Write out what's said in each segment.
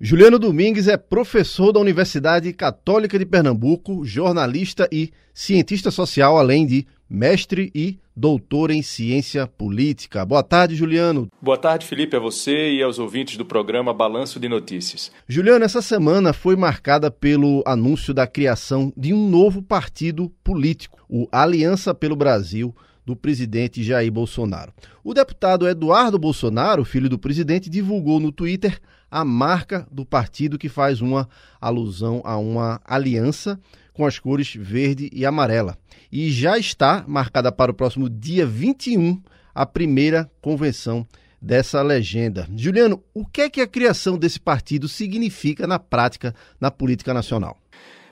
Juliano Domingues é professor da Universidade Católica de Pernambuco, jornalista e cientista social, além de mestre e doutor em ciência política. Boa tarde, Juliano. Boa tarde, Felipe, a você e aos ouvintes do programa Balanço de Notícias. Juliano, essa semana foi marcada pelo anúncio da criação de um novo partido político, o Aliança pelo Brasil, do presidente Jair Bolsonaro. O deputado Eduardo Bolsonaro, filho do presidente, divulgou no Twitter a marca do partido que faz uma alusão a uma aliança com as cores verde e amarela. E já está marcada para o próximo dia 21 a primeira convenção dessa legenda. Juliano, o que é que a criação desse partido significa na prática na política nacional?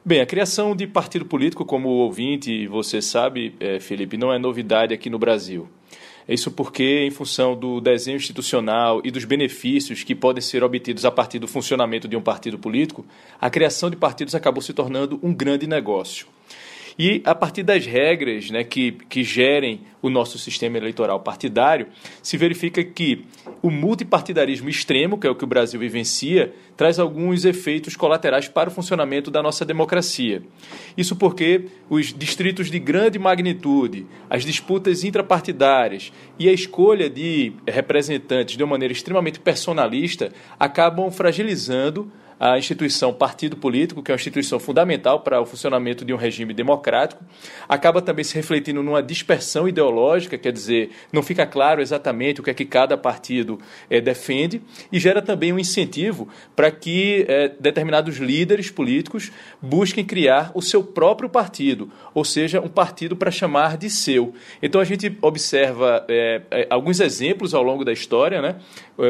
Bem, a criação de partido político, como o ouvinte você sabe, é, Felipe, não é novidade aqui no Brasil. Isso porque, em função do desenho institucional e dos benefícios que podem ser obtidos a partir do funcionamento de um partido político, a criação de partidos acabou se tornando um grande negócio. E a partir das regras né, que, que gerem o nosso sistema eleitoral partidário, se verifica que o multipartidarismo extremo, que é o que o Brasil vivencia, traz alguns efeitos colaterais para o funcionamento da nossa democracia. Isso porque os distritos de grande magnitude, as disputas intrapartidárias e a escolha de representantes de uma maneira extremamente personalista acabam fragilizando a instituição partido político, que é uma instituição fundamental para o funcionamento de um regime democrático, acaba também se refletindo numa dispersão ideológica, quer dizer, não fica claro exatamente o que é que cada partido é, defende, e gera também um incentivo para que é, determinados líderes políticos busquem criar o seu próprio partido, ou seja, um partido para chamar de seu. Então a gente observa é, alguns exemplos ao longo da história, né?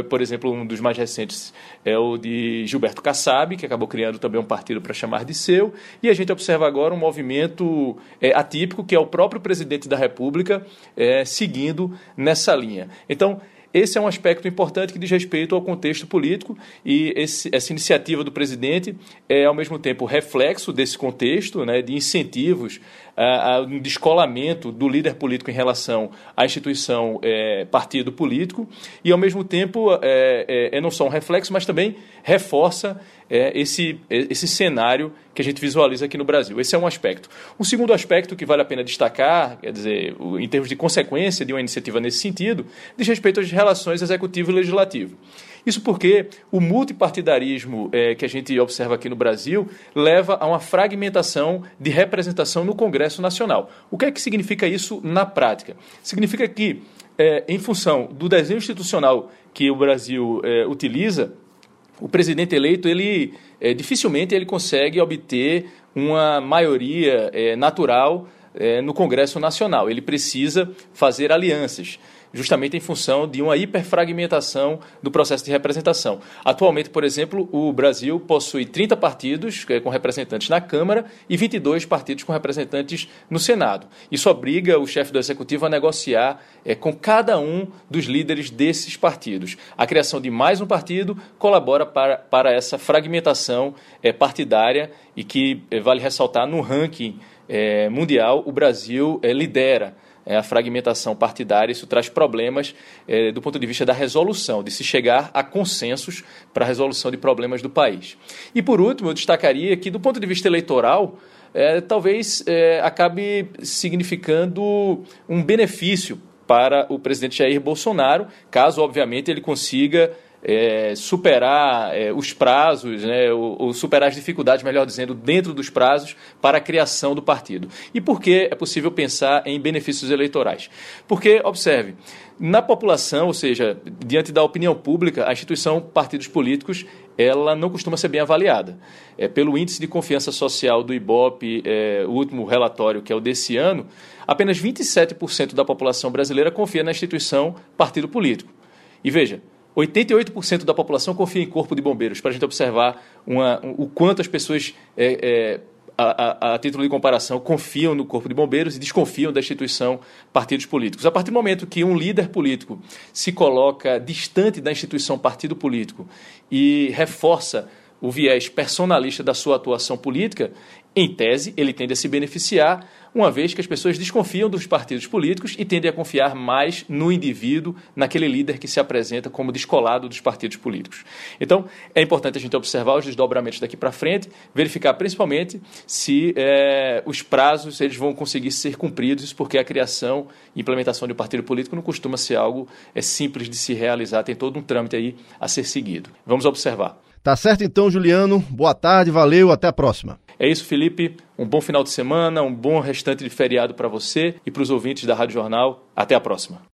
por exemplo, um dos mais recentes é o de Gilberto Kassab, Kassab, que acabou criando também um partido para chamar de seu, e a gente observa agora um movimento é, atípico, que é o próprio presidente da República é, seguindo nessa linha. Então, esse é um aspecto importante que diz respeito ao contexto político e esse, essa iniciativa do presidente é, ao mesmo tempo, reflexo desse contexto, né, de incentivos a, um descolamento do líder político em relação à instituição é, partido político e, ao mesmo tempo, é, é, é não só um reflexo, mas também reforça é, esse, esse cenário que a gente visualiza aqui no Brasil. Esse é um aspecto. Um segundo aspecto que vale a pena destacar, quer dizer, em termos de consequência de uma iniciativa nesse sentido, diz respeito às relações executivo e legislativo. Isso porque o multipartidarismo é, que a gente observa aqui no Brasil leva a uma fragmentação de representação no Congresso Nacional. O que é que significa isso na prática? Significa que, é, em função do desenho institucional que o Brasil é, utiliza, o presidente eleito ele é, dificilmente ele consegue obter uma maioria é, natural é, no Congresso Nacional. Ele precisa fazer alianças justamente em função de uma hiperfragmentação do processo de representação. Atualmente, por exemplo, o Brasil possui 30 partidos é, com representantes na Câmara e 22 partidos com representantes no Senado. Isso obriga o chefe do Executivo a negociar é, com cada um dos líderes desses partidos. A criação de mais um partido colabora para, para essa fragmentação é, partidária e que, é, vale ressaltar, no ranking mundial, o Brasil lidera é, a fragmentação partidária, isso traz problemas é, do ponto de vista da resolução, de se chegar a consensos para a resolução de problemas do país. E por último, eu destacaria que, do ponto de vista eleitoral, é, talvez é, acabe significando um benefício para o presidente Jair Bolsonaro, caso, obviamente, ele consiga é, superar é, os prazos, né, ou, ou, superar as dificuldades, melhor dizendo, dentro dos prazos para a criação do partido. E por que é possível pensar em benefícios eleitorais? Porque, observe, na população, ou seja, diante da opinião pública, a instituição partidos políticos ela não costuma ser bem avaliada. É, pelo índice de confiança social do IBOP, é, o último relatório, que é o desse ano, apenas 27% da população brasileira confia na instituição partido político. E veja, 88% da população confia em corpo de bombeiros, para a gente observar uma, um, o quanto as pessoas, é, é, a, a, a, título de comparação, confiam no corpo de bombeiros e desconfiam da instituição partidos políticos. A partir do momento que um líder político se coloca distante da instituição partido político e reforça o viés personalista da sua atuação política, em tese, ele tende a se beneficiar, uma vez que as pessoas desconfiam dos partidos políticos e tendem a confiar mais no indivíduo, naquele líder que se apresenta como descolado dos partidos políticos. Então, é importante a gente observar os desdobramentos daqui para frente, verificar principalmente se é, os prazos eles vão conseguir ser cumpridos, porque a criação e implementação de um partido político não costuma ser algo é, simples de se realizar, tem todo um trâmite aí a ser seguido. Vamos observar. Tá certo então, Juliano. Boa tarde, valeu, até a próxima. É isso, Felipe. Um bom final de semana, um bom restante de feriado para você e para os ouvintes da Rádio Jornal. Até a próxima.